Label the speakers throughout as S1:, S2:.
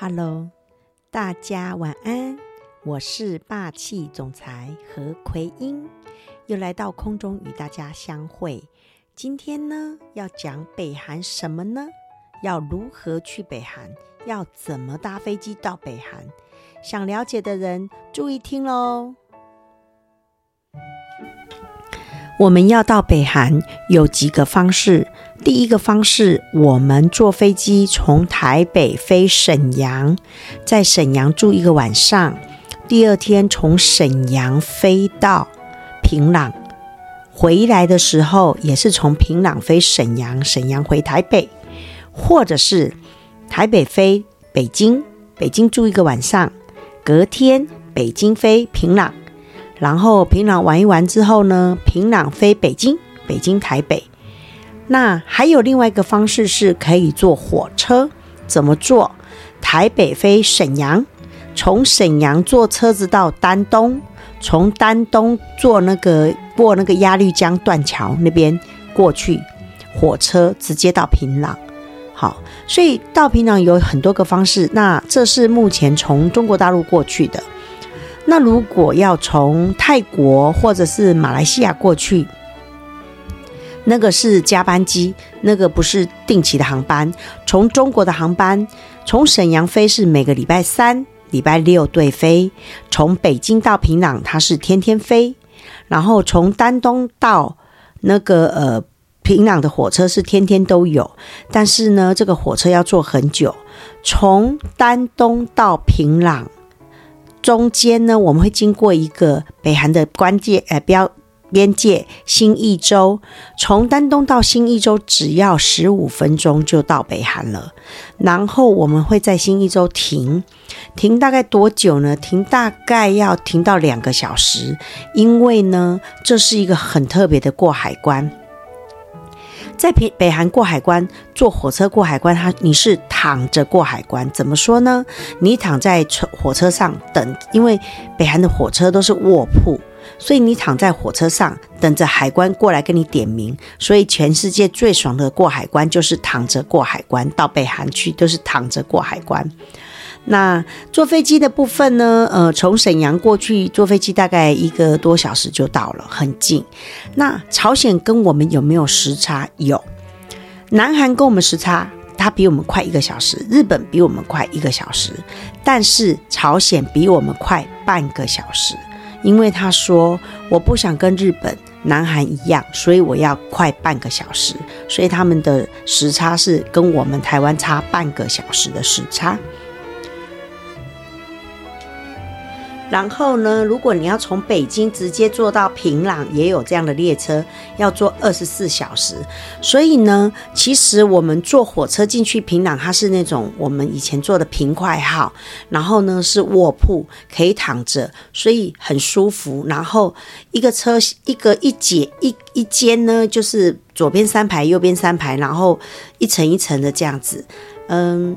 S1: Hello，大家晚安。我是霸气总裁何奎英，又来到空中与大家相会。今天呢，要讲北韩什么呢？要如何去北韩？要怎么搭飞机到北韩？想了解的人注意听喽。我们要到北韩有几个方式。第一个方式，我们坐飞机从台北飞沈阳，在沈阳住一个晚上。第二天从沈阳飞到平壤，回来的时候也是从平壤飞沈阳，沈阳回台北，或者是台北飞北京，北京住一个晚上，隔天北京飞平壤，然后平壤玩一玩之后呢，平壤飞北京，北京台北。那还有另外一个方式是可以坐火车，怎么坐？台北飞沈阳，从沈阳坐车子到丹东，从丹东坐那个过那个鸭绿江断桥那边过去，火车直接到平壤。好，所以到平壤有很多个方式。那这是目前从中国大陆过去的。那如果要从泰国或者是马来西亚过去，那个是加班机，那个不是定期的航班。从中国的航班，从沈阳飞是每个礼拜三、礼拜六对飞。从北京到平壤，它是天天飞。然后从丹东到那个呃平壤的火车是天天都有，但是呢，这个火车要坐很久。从丹东到平壤中间呢，我们会经过一个北韩的关键呃标。边界新义州，从丹东到新义州只要十五分钟就到北韩了。然后我们会在新义州停，停大概多久呢？停大概要停到两个小时，因为呢，这是一个很特别的过海关。在北北韩过海关，坐火车过海关，他你是躺着过海关。怎么说呢？你躺在车火车上等，因为北韩的火车都是卧铺。所以你躺在火车上等着海关过来跟你点名，所以全世界最爽的过海关就是躺着过海关，到北韩去都是躺着过海关。那坐飞机的部分呢？呃，从沈阳过去坐飞机大概一个多小时就到了，很近。那朝鲜跟我们有没有时差？有。南韩跟我们时差，它比我们快一个小时，日本比我们快一个小时，但是朝鲜比我们快半个小时。因为他说我不想跟日本、南韩一样，所以我要快半个小时，所以他们的时差是跟我们台湾差半个小时的时差。然后呢，如果你要从北京直接坐到平壤，也有这样的列车，要坐二十四小时。所以呢，其实我们坐火车进去平壤，它是那种我们以前坐的平快号，然后呢是卧铺，可以躺着，所以很舒服。然后一个车一个一节一一间呢，就是左边三排，右边三排，然后一层一层的这样子，嗯。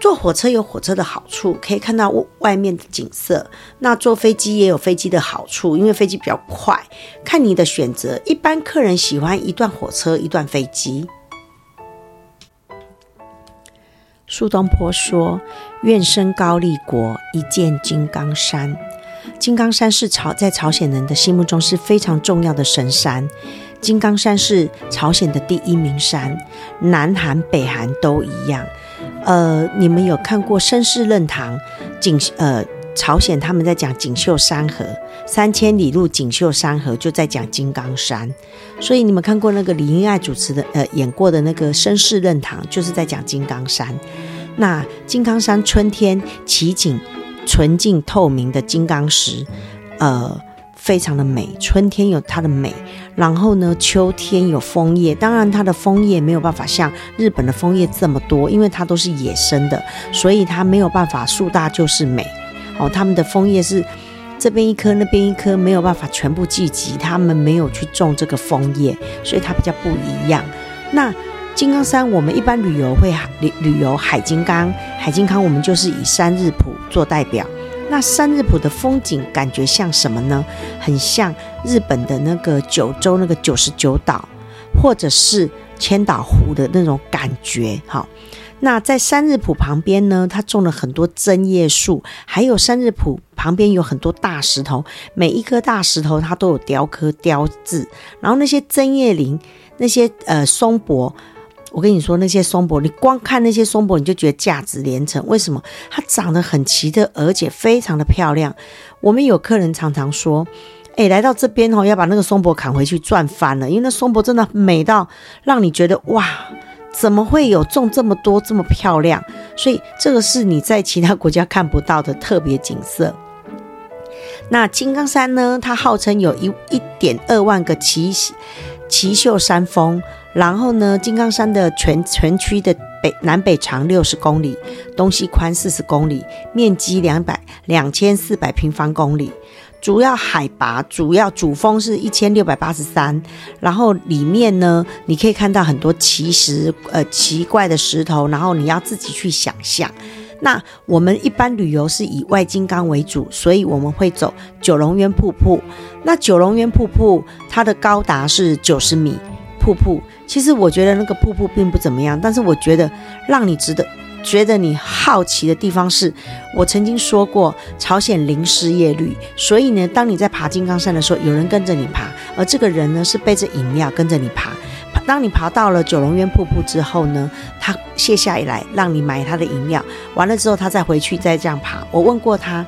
S1: 坐火车有火车的好处，可以看到外面的景色。那坐飞机也有飞机的好处，因为飞机比较快，看你的选择。一般客人喜欢一段火车一段飞机。苏东坡说：“愿生高丽国，一见金刚山。”金刚山是朝在朝鲜人的心目中是非常重要的神山。金刚山是朝鲜的第一名山，南韩、北韩都一样。呃，你们有看过声势论坛？锦呃，朝鲜他们在讲锦绣山河，三千里路锦绣山河就在讲金刚山，所以你们看过那个李英爱主持的呃演过的那个声势论坛，就是在讲金刚山。那金刚山春天奇景，纯净透明的金刚石，呃。非常的美，春天有它的美，然后呢，秋天有枫叶，当然它的枫叶没有办法像日本的枫叶这么多，因为它都是野生的，所以它没有办法树大就是美。哦，他们的枫叶是这边一棵，那边一棵，没有办法全部聚集，他们没有去种这个枫叶，所以它比较不一样。那金刚山，我们一般旅游会旅旅游海金刚，海金刚我们就是以山日普做代表。那山日浦的风景感觉像什么呢？很像日本的那个九州那个九十九岛，或者是千岛湖的那种感觉。哈，那在三日浦旁边呢，它种了很多针叶树，还有三日浦旁边有很多大石头，每一颗大石头它都有雕刻雕字。然后那些针叶林，那些呃松柏，我跟你说那些松柏，你光看那些松柏你就觉得价值连城。为什么？它长得很奇特，而且非常的漂亮。我们有客人常常说，哎，来到这边哦，要把那个松柏砍回去赚翻了，因为那松柏真的美到让你觉得哇。怎么会有种这么多这么漂亮？所以这个是你在其他国家看不到的特别景色。那金刚山呢？它号称有一一点二万个奇奇秀山峰。然后呢，金刚山的全全区的北南北长六十公里，东西宽四十公里，面积两百两千四百平方公里。主要海拔，主要主峰是一千六百八十三，然后里面呢，你可以看到很多奇石，呃，奇怪的石头，然后你要自己去想象。那我们一般旅游是以外金刚为主，所以我们会走九龙渊瀑布。那九龙渊瀑布它的高达是九十米，瀑布其实我觉得那个瀑布并不怎么样，但是我觉得让你值得。觉得你好奇的地方是，我曾经说过朝鲜零失业率，所以呢，当你在爬金刚山的时候，有人跟着你爬，而这个人呢是背着饮料跟着你爬。当你爬到了九龙渊瀑布之后呢，他卸下来让你买他的饮料，完了之后他再回去再这样爬。我问过他，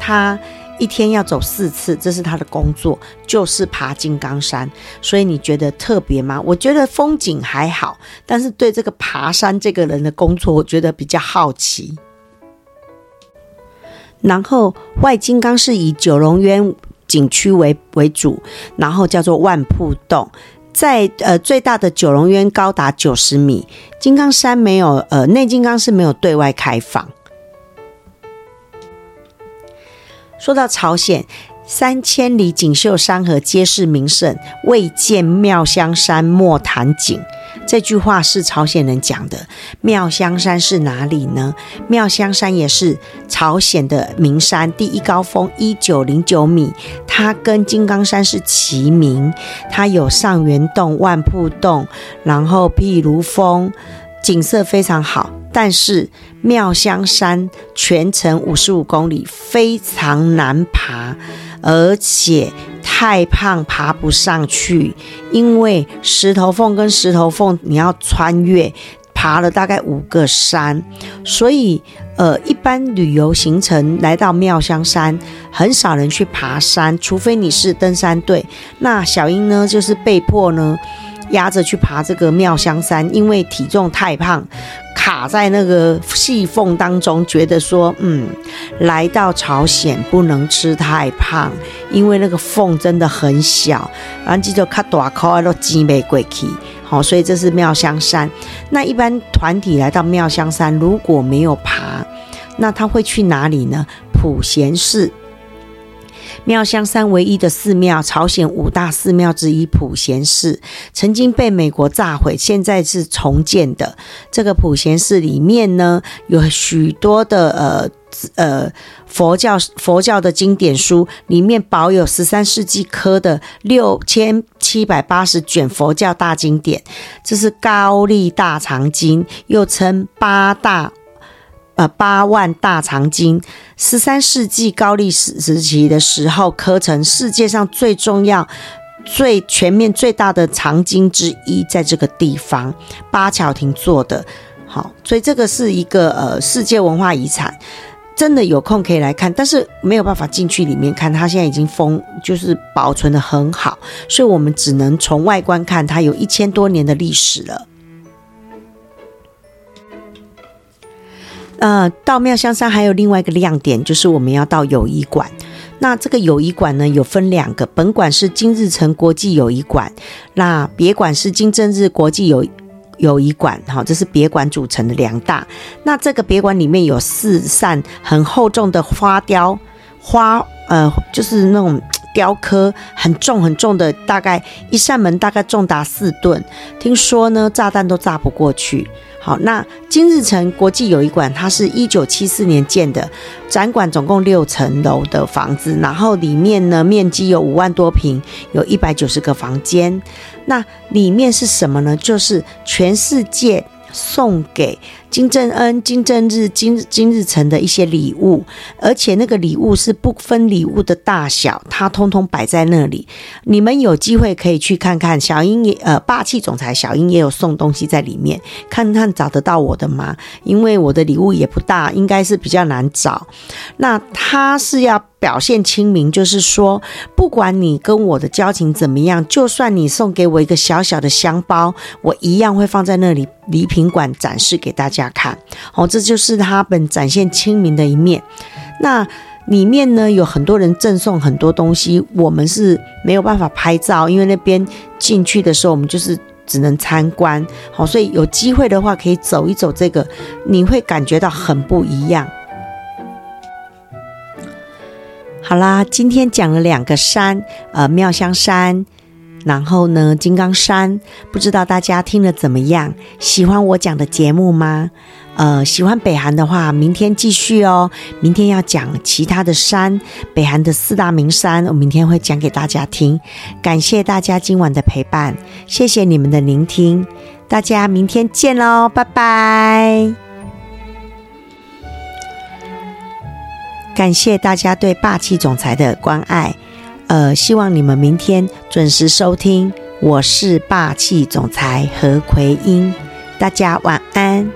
S1: 他。一天要走四次，这是他的工作，就是爬金刚山。所以你觉得特别吗？我觉得风景还好，但是对这个爬山这个人的工作，我觉得比较好奇。然后外金刚是以九龙渊景区为为主，然后叫做万瀑洞，在呃最大的九龙渊高达九十米，金刚山没有呃内金刚是没有对外开放。说到朝鲜，三千里锦绣山河皆是名胜，未见妙香山莫谈景。这句话是朝鲜人讲的。妙香山是哪里呢？妙香山也是朝鲜的名山，第一高峰一九零九米，它跟金刚山是齐名。它有上元洞、万瀑洞，然后毗卢峰，景色非常好。但是妙香山全程五十五公里，非常难爬，而且太胖爬不上去，因为石头缝跟石头缝你要穿越，爬了大概五个山，所以呃，一般旅游行程来到妙香山，很少人去爬山，除非你是登山队。那小英呢，就是被迫呢。压着去爬这个妙香山，因为体重太胖，卡在那个细缝当中，觉得说，嗯，来到朝鲜不能吃太胖，因为那个缝真的很小，然后就卡大口都挤没过去。好，所以这是妙香山。那一般团体来到妙香山，如果没有爬，那他会去哪里呢？普贤寺。妙香山唯一的寺庙，朝鲜五大寺庙之一普贤寺，曾经被美国炸毁，现在是重建的。这个普贤寺里面呢，有许多的呃呃佛教佛教的经典书，里面保有十三世纪刻的六千七百八十卷佛教大经典，这是高丽大藏经，又称八大。呃，八万大藏经，十三世纪高丽时时期的时候刻成，世界上最重要、最全面、最大的藏经之一，在这个地方，八巧亭做的，好，所以这个是一个呃世界文化遗产，真的有空可以来看，但是没有办法进去里面看，它现在已经封，就是保存得很好，所以我们只能从外观看，它有一千多年的历史了。呃，到妙香山还有另外一个亮点，就是我们要到友谊馆。那这个友谊馆呢，有分两个，本馆是金日成国际友谊馆，那别馆是金正日国际友友谊馆。好，这是别馆组成的两大。那这个别馆里面有四扇很厚重的花雕花，呃，就是那种雕刻很重很重的，大概一扇门大概重达四吨，听说呢，炸弹都炸不过去。好，那金日成国际友谊馆，它是一九七四年建的，展馆总共六层楼的房子，然后里面呢，面积有五万多平，有一百九十个房间。那里面是什么呢？就是全世界送给金正恩、金正日、金金日成的一些礼物，而且那个礼物是不分礼物的大小，它通通摆在那里。你们有机会可以去看看，小英也呃，霸气总裁小英也有送东西在里面，看看找得到我的吗？因为我的礼物也不大，应该是比较难找。那他是要。表现亲民，就是说，不管你跟我的交情怎么样，就算你送给我一个小小的香包，我一样会放在那里礼品馆展示给大家家看。哦，这就是他本展现亲民的一面。那里面呢，有很多人赠送很多东西，我们是没有办法拍照，因为那边进去的时候我们就是只能参观。好，所以有机会的话可以走一走这个，你会感觉到很不一样。好啦，今天讲了两个山，呃，妙香山，然后呢，金刚山，不知道大家听了怎么样？喜欢我讲的节目吗？呃，喜欢北韩的话，明天继续哦。明天要讲其他的山，北韩的四大名山，我明天会讲给大家听。感谢大家今晚的陪伴，谢谢你们的聆听，大家明天见喽，拜拜。感谢大家对霸气总裁的关爱，呃，希望你们明天准时收听。我是霸气总裁何奎英，大家晚安。